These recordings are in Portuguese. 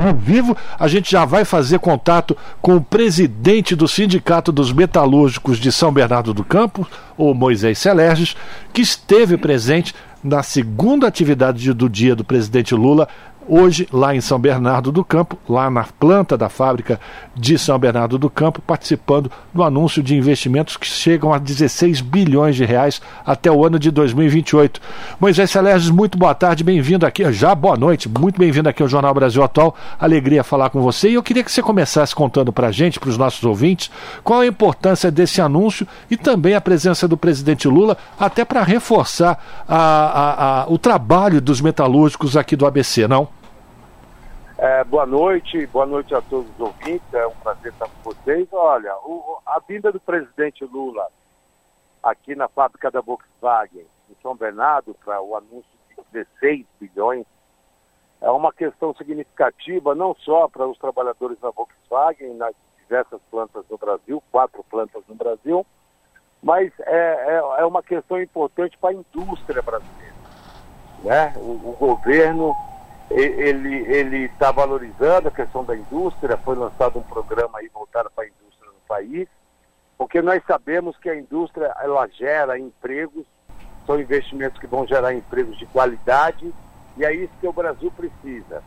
ao vivo, a gente já vai fazer contato com o presidente do Sindicato dos Metalúrgicos de São Bernardo do Campo, o Moisés Celerges, que esteve presente na segunda atividade do dia do presidente Lula hoje lá em São Bernardo do Campo, lá na planta da fábrica de São Bernardo do Campo, participando do anúncio de investimentos que chegam a 16 bilhões de reais até o ano de 2028. Moisés Celestes, muito boa tarde, bem-vindo aqui, já boa noite, muito bem-vindo aqui ao Jornal Brasil Atual, alegria falar com você e eu queria que você começasse contando para a gente, para os nossos ouvintes, qual a importância desse anúncio e também a presença do presidente Lula, até para reforçar a, a, a, o trabalho dos metalúrgicos aqui do ABC, não? É, boa noite, boa noite a todos os ouvintes, é um prazer estar com vocês. Olha, o, a vinda do presidente Lula aqui na fábrica da Volkswagen em São Bernardo para o anúncio de 16 bilhões é uma questão significativa não só para os trabalhadores da Volkswagen nas diversas plantas no Brasil, quatro plantas no Brasil, mas é, é, é uma questão importante para a indústria brasileira. Né? o, o governo ele está valorizando a questão da indústria, foi lançado um programa aí voltado para a indústria no país, porque nós sabemos que a indústria ela gera empregos, são investimentos que vão gerar empregos de qualidade, e é isso que o Brasil precisa.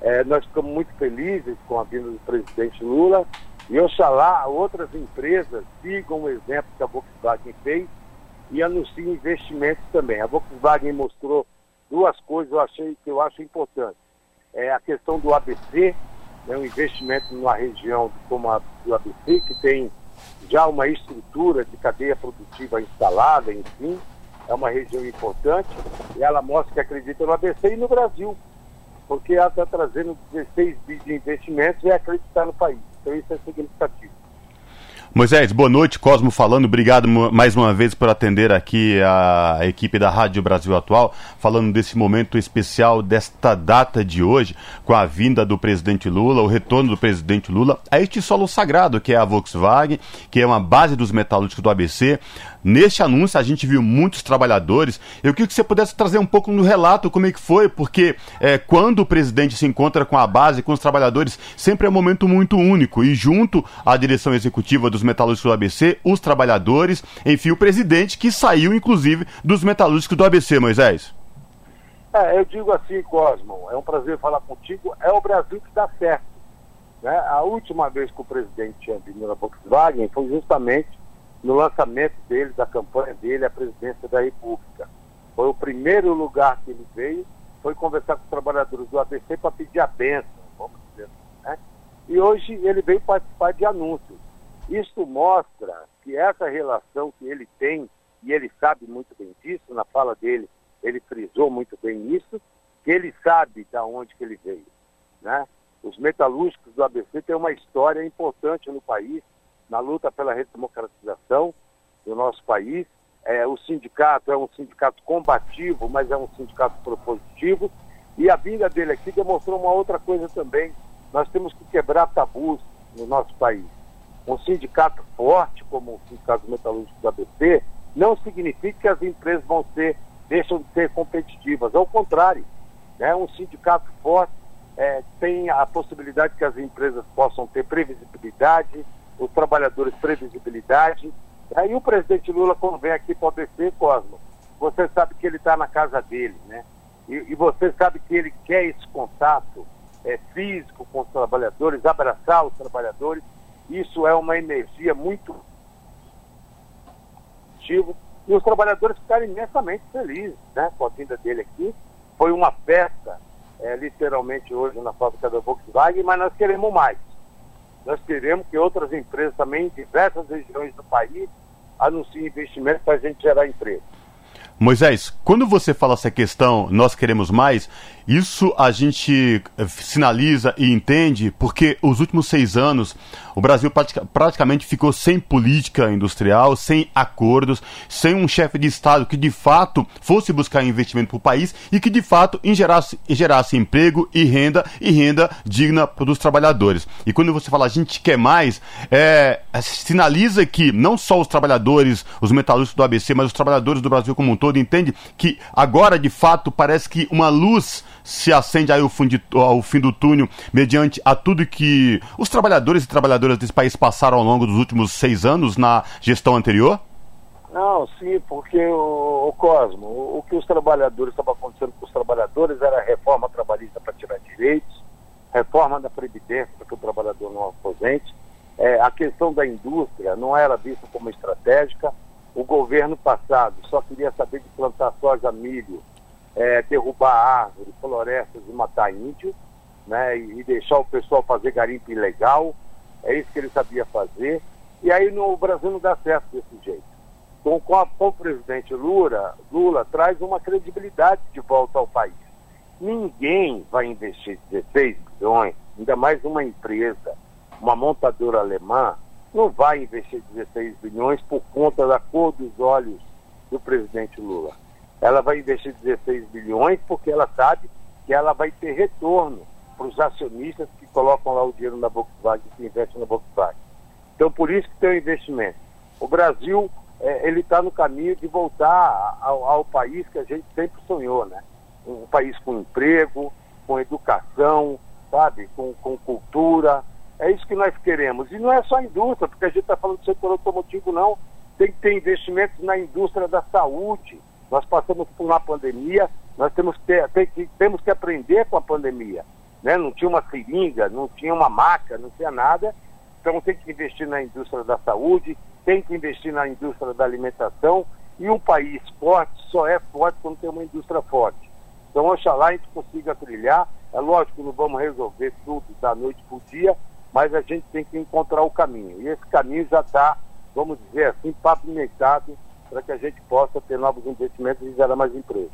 É, nós ficamos muito felizes com a vinda do presidente Lula, e oxalá outras empresas sigam o exemplo que a Volkswagen fez e anunciem investimentos também. A Volkswagen mostrou duas coisas eu achei que eu acho importante. É a questão do ABC, né, um investimento numa região como a do ABC, que tem já uma estrutura de cadeia produtiva instalada, enfim, é uma região importante, e ela mostra que acredita no ABC e no Brasil, porque ela está trazendo 16 bilhões de investimentos e é acreditar no país. Então isso é significativo. Moisés, boa noite, Cosmo falando. Obrigado mais uma vez por atender aqui a equipe da Rádio Brasil Atual, falando desse momento especial, desta data de hoje, com a vinda do presidente Lula, o retorno do presidente Lula a este solo sagrado que é a Volkswagen, que é uma base dos metalúrgicos do ABC. Neste anúncio a gente viu muitos trabalhadores. Eu queria que você pudesse trazer um pouco no relato como é que foi, porque é, quando o presidente se encontra com a base, com os trabalhadores, sempre é um momento muito único. E junto à direção executiva dos metalúrgicos do ABC, os trabalhadores, enfim, o presidente que saiu, inclusive, dos metalúrgicos do ABC, Moisés. É, eu digo assim, Cosmo, é um prazer falar contigo. É o Brasil que dá certo. Né? A última vez que o presidente tinha vindo na Volkswagen foi justamente no lançamento dele, da campanha dele, à presidência da República. Foi o primeiro lugar que ele veio, foi conversar com os trabalhadores do ABC para pedir a benção, vamos dizer assim, né? E hoje ele veio participar de anúncios. Isso mostra que essa relação que ele tem, e ele sabe muito bem disso, na fala dele, ele frisou muito bem isso, que ele sabe de onde que ele veio. Né? Os metalúrgicos do ABC têm uma história importante no país, na luta pela redemocratização do nosso país. É, o sindicato é um sindicato combativo, mas é um sindicato propositivo. E a vinda dele aqui demonstrou uma outra coisa também. Nós temos que quebrar tabus no nosso país. Um sindicato forte, como o Sindicato Metalúrgico do ABC, não significa que as empresas vão ser, deixam de ser competitivas. Ao contrário, né? um sindicato forte é, tem a possibilidade que as empresas possam ter previsibilidade, os trabalhadores previsibilidade. Aí o presidente Lula, quando vem aqui para o ABC, Cosmo, você sabe que ele está na casa dele, né? E, e, você sabe que ele quer esse contato é, físico com os trabalhadores, abraçar os trabalhadores. Isso é uma energia muito positiva. E os trabalhadores ficaram imensamente felizes né, com a vinda dele aqui. Foi uma festa, é, literalmente, hoje na fábrica da Volkswagen, mas nós queremos mais. Nós queremos que outras empresas também, em diversas regiões do país, anunciem investimentos para a gente gerar emprego. Moisés, quando você fala essa questão, nós queremos mais, isso a gente sinaliza e entende porque os últimos seis anos o Brasil praticamente ficou sem política industrial, sem acordos, sem um chefe de Estado que de fato fosse buscar investimento para o país e que de fato gerasse, gerasse emprego e renda e renda digna para os trabalhadores. E quando você fala a gente quer mais, é, sinaliza que não só os trabalhadores, os metalúrgicos do ABC, mas os trabalhadores do Brasil como um todo, todo entende que agora, de fato, parece que uma luz se acende aí ao de, ao fim do túnel, mediante a tudo que os trabalhadores e trabalhadoras desse país passaram ao longo dos últimos seis anos na gestão anterior? Não, sim, porque o, o Cosmo, o, o, que os trabalhadores estava acontecendo com os trabalhadores era reforma trabalhista para tirar direitos, reforma da Previdência para que o trabalhador não aposente, é, a questão da indústria não era vista como estratégica. O governo passado só queria saber de plantar soja, milho, é, derrubar árvores, florestas e matar índio, né, e, deixar o pessoal fazer garimpo ilegal. É isso que ele sabia fazer. E aí no, o Brasil não dá certo desse jeito. Então, com, a, com o presidente Lula, Lula traz uma credibilidade de volta ao país. Ninguém vai investir 16 bilhões, ainda mais uma empresa, uma montadora alemã, não vai investir 16 bilhões por conta da cor dos olhos do presidente Lula. Ela vai investir 16 bilhões porque ela sabe que ela vai ter retorno para os acionistas que colocam lá o dinheiro na Volkswagen, que investem na Volkswagen. Então, por isso que tem o investimento. O Brasil, é, ele está no caminho de voltar ao, ao país que a gente sempre sonhou, né? um país com emprego, com educação, sabe, com, com cultura. É isso que nós queremos. E não é só a indústria, porque a gente está falando do setor automotivo, não. Tem que ter investimentos na indústria da saúde. Nós passamos por uma pandemia, nós temos que, ter, tem que, temos que aprender com a pandemia. Né? Não tinha uma seringa, não tinha uma maca, não tinha nada. Então tem que investir na indústria da saúde, tem que investir na indústria da alimentação. E um país forte só é forte quando tem uma indústria forte. Então, oxalá a gente consiga trilhar. É lógico, não vamos resolver tudo da noite para o dia, mas a gente tem que encontrar o caminho. E esse caminho já está, vamos dizer assim, pavimentado para que a gente possa ter novos investimentos e gerar mais emprego.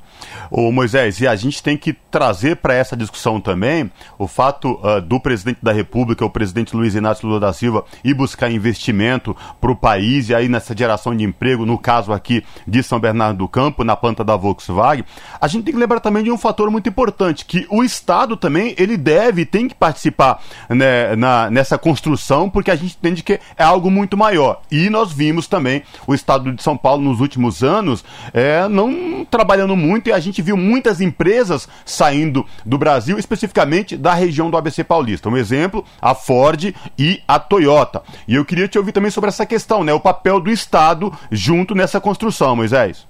Ô Moisés, e a gente tem que trazer para essa discussão também o fato uh, do presidente da República, o presidente Luiz Inácio Lula da Silva, ir buscar investimento para o país e aí nessa geração de emprego, no caso aqui de São Bernardo do Campo, na planta da Volkswagen. A gente tem que lembrar também de um fator muito importante, que o Estado também ele deve, tem que participar né, na, nessa construção, porque a gente entende que é algo muito maior. E nós vimos também o Estado de São Paulo nos últimos anos é, não trabalhando muito e a gente viu muitas empresas saindo do Brasil, especificamente da região do ABC Paulista. Um exemplo, a Ford e a Toyota. E eu queria te ouvir também sobre essa questão, né? O papel do Estado junto nessa construção, Moisés.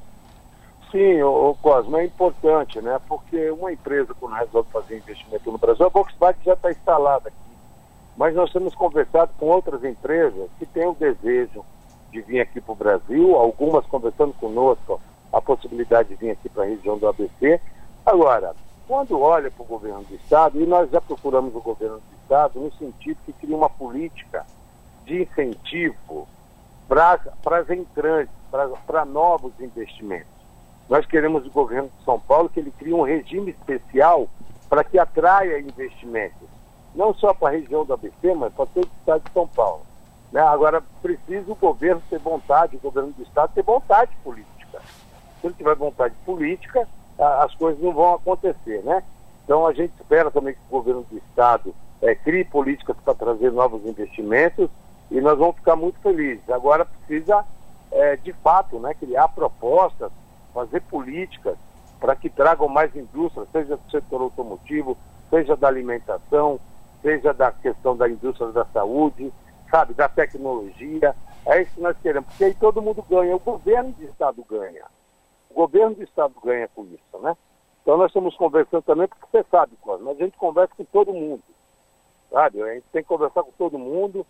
Sim, o, Cosmo, é importante, né? Porque uma empresa, quando resolve fazer investimento no Brasil, a Volkswagen já está instalada aqui. Mas nós temos conversado com outras empresas que têm o desejo de vir aqui para o Brasil, algumas conversando conosco a possibilidade de vir aqui para a região do ABC. Agora, quando olha para o governo do Estado, e nós já procuramos o governo do Estado no sentido que cria uma política de incentivo para as entrantes, para novos investimentos. Nós queremos o governo de São Paulo que ele crie um regime especial para que atraia investimentos, não só para a região do ABC, mas para todo o estado de São Paulo. Né? Agora, precisa o governo ter vontade, o governo do Estado ter vontade política. Se ele tiver vontade política, as coisas não vão acontecer, né? Então a gente espera também que o governo do Estado é, crie políticas para trazer novos investimentos e nós vamos ficar muito felizes. Agora precisa, é, de fato, né, criar propostas, fazer políticas para que tragam mais indústria, seja do setor automotivo, seja da alimentação, seja da questão da indústria da saúde, sabe, da tecnologia. É isso que nós queremos, porque aí todo mundo ganha, o governo do Estado ganha. O governo do Estado ganha com isso, né? Então nós estamos conversando também, porque você sabe, Cosme, a gente conversa com todo mundo, sabe? A gente tem que conversar com todo mundo,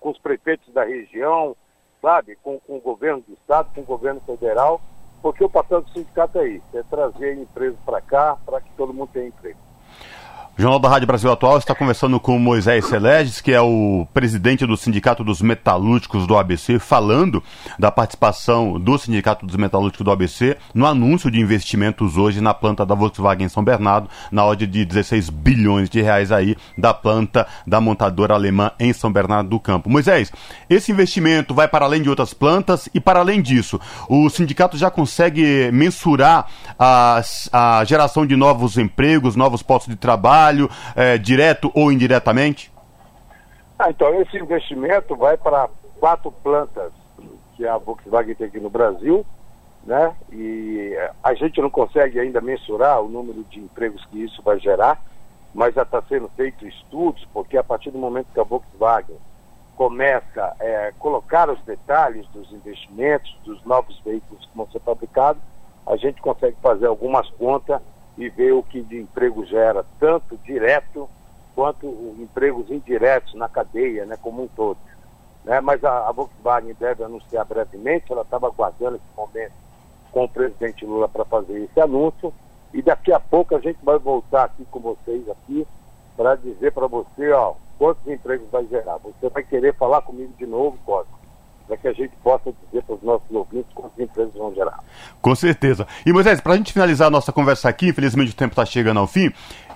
com os prefeitos da região, sabe? Com, com o governo do Estado, com o governo federal, porque o papel do sindicato é isso, é trazer empresas para cá, para que todo mundo tenha emprego. Jornal da Rádio Brasil Atual está conversando com Moisés Celeges, que é o presidente do Sindicato dos Metalúrgicos do ABC, falando da participação do Sindicato dos Metalúrgicos do ABC no anúncio de investimentos hoje na planta da Volkswagen em São Bernardo, na ordem de 16 bilhões de reais aí da planta da montadora alemã em São Bernardo do Campo. Moisés, esse investimento vai para além de outras plantas e para além disso, o sindicato já consegue mensurar a, a geração de novos empregos, novos postos de trabalho, trabalho, é, direto ou indiretamente? Ah, então, esse investimento vai para quatro plantas que a Volkswagen tem aqui no Brasil, né? E a gente não consegue ainda mensurar o número de empregos que isso vai gerar, mas já está sendo feito estudos, porque a partir do momento que a Volkswagen começa a é, colocar os detalhes dos investimentos, dos novos veículos que vão ser fabricados, a gente consegue fazer algumas contas e ver o que de emprego gera, tanto direto quanto empregos indiretos na cadeia, né, como um todo. Né? Mas a, a Volkswagen deve anunciar brevemente, ela estava aguardando esse momento com o presidente Lula para fazer esse anúncio, e daqui a pouco a gente vai voltar aqui com vocês aqui para dizer para você, ó, quantos empregos vai gerar. Você vai querer falar comigo de novo, Cosmo, para que a gente possa dizer para os nossos ouvintes quantos empregos vão gerar. Com certeza. E Moisés, para a gente finalizar a nossa conversa aqui, infelizmente o tempo está chegando ao fim,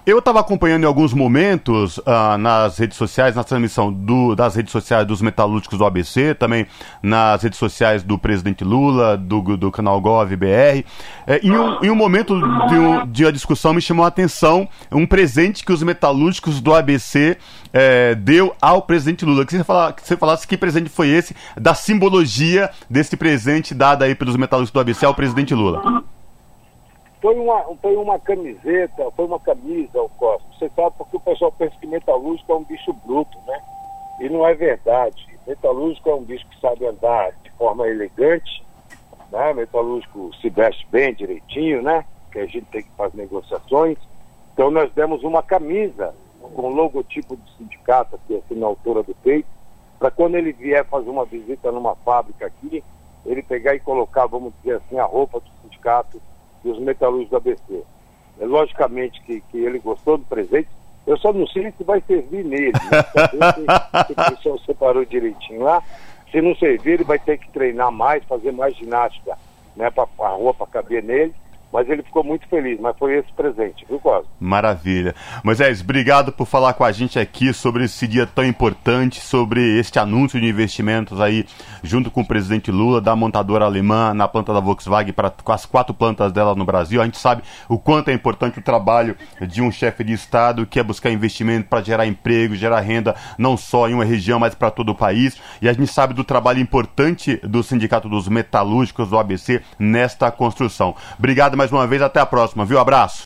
eu estava acompanhando em alguns momentos uh, nas redes sociais, na transmissão do, das redes sociais dos metalúrgicos do ABC, também nas redes sociais do presidente Lula, do, do canal Gov BR. É, em, um, em um momento de, um, de uma discussão me chamou a atenção um presente que os metalúrgicos do ABC é, deu ao presidente Lula. Que você, fala, que você falasse que presente foi esse, da simbologia desse presente dado aí pelos metalúrgicos do ABC ao presidente Lula. Foi uma, foi uma camiseta, foi uma camisa, o Costa. Você sabe porque o pessoal pensa que metalúrgico é um bicho bruto, né? E não é verdade. Metalúrgico é um bicho que sabe andar de forma elegante, né? Metalúrgico se veste bem, direitinho, né? Que a gente tem que fazer negociações. Então nós demos uma camisa com logotipo do sindicato aqui assim na altura do peito, para quando ele vier fazer uma visita numa fábrica aqui, ele pegar e colocar, vamos dizer assim, a roupa do sindicato dos metalúrgicos do ABC. É, logicamente que, que ele gostou do presente, eu só não sei se vai servir nele. Né? Se, o pessoal separou direitinho lá. Se não servir, ele vai ter que treinar mais, fazer mais ginástica, né, para a roupa caber nele mas ele ficou muito feliz, mas foi esse presente, viu, Cosmo? Maravilha. Moisés, obrigado por falar com a gente aqui sobre esse dia tão importante, sobre este anúncio de investimentos aí, junto com o presidente Lula, da montadora alemã na planta da Volkswagen, para as quatro plantas dela no Brasil. A gente sabe o quanto é importante o trabalho de um chefe de Estado que é buscar investimento para gerar emprego, gerar renda, não só em uma região, mas para todo o país. E a gente sabe do trabalho importante do Sindicato dos Metalúrgicos do ABC nesta construção. Obrigado, mais uma vez. Até a próxima, viu? Abraço.